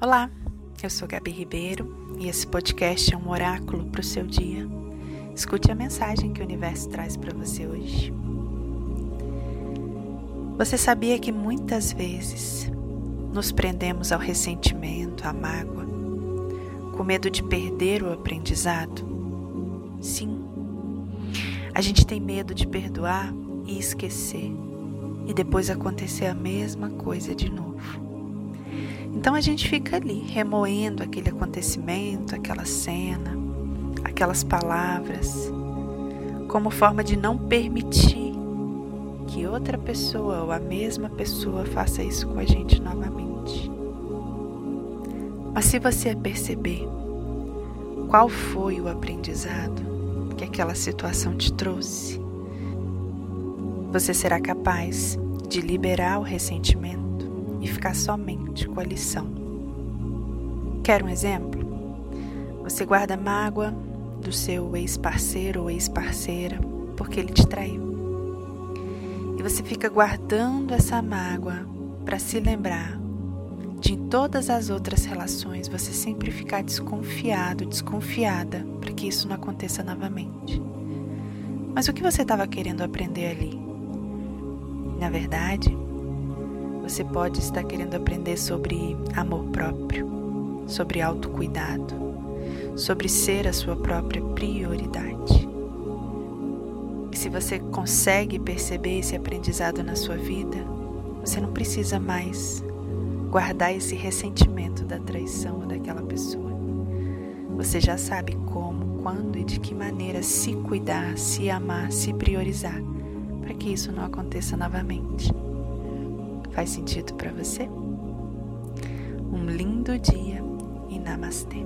Olá, eu sou Gabi Ribeiro e esse podcast é um oráculo para o seu dia. Escute a mensagem que o universo traz para você hoje. Você sabia que muitas vezes nos prendemos ao ressentimento, à mágoa, com medo de perder o aprendizado? Sim, a gente tem medo de perdoar e esquecer e depois acontecer a mesma coisa de novo. Então a gente fica ali remoendo aquele acontecimento, aquela cena, aquelas palavras, como forma de não permitir que outra pessoa ou a mesma pessoa faça isso com a gente novamente. Mas se você perceber qual foi o aprendizado que aquela situação te trouxe, você será capaz de liberar o ressentimento ficar somente com a lição. Quer um exemplo? Você guarda mágoa do seu ex-parceiro ou ex-parceira porque ele te traiu. E você fica guardando essa mágoa para se lembrar de em todas as outras relações você sempre ficar desconfiado, desconfiada para que isso não aconteça novamente. Mas o que você estava querendo aprender ali? Na verdade, você pode estar querendo aprender sobre amor próprio, sobre autocuidado, sobre ser a sua própria prioridade. E se você consegue perceber esse aprendizado na sua vida, você não precisa mais guardar esse ressentimento da traição daquela pessoa. Você já sabe como, quando e de que maneira se cuidar, se amar, se priorizar, para que isso não aconteça novamente. Faz sentido para você? Um lindo dia e namastê.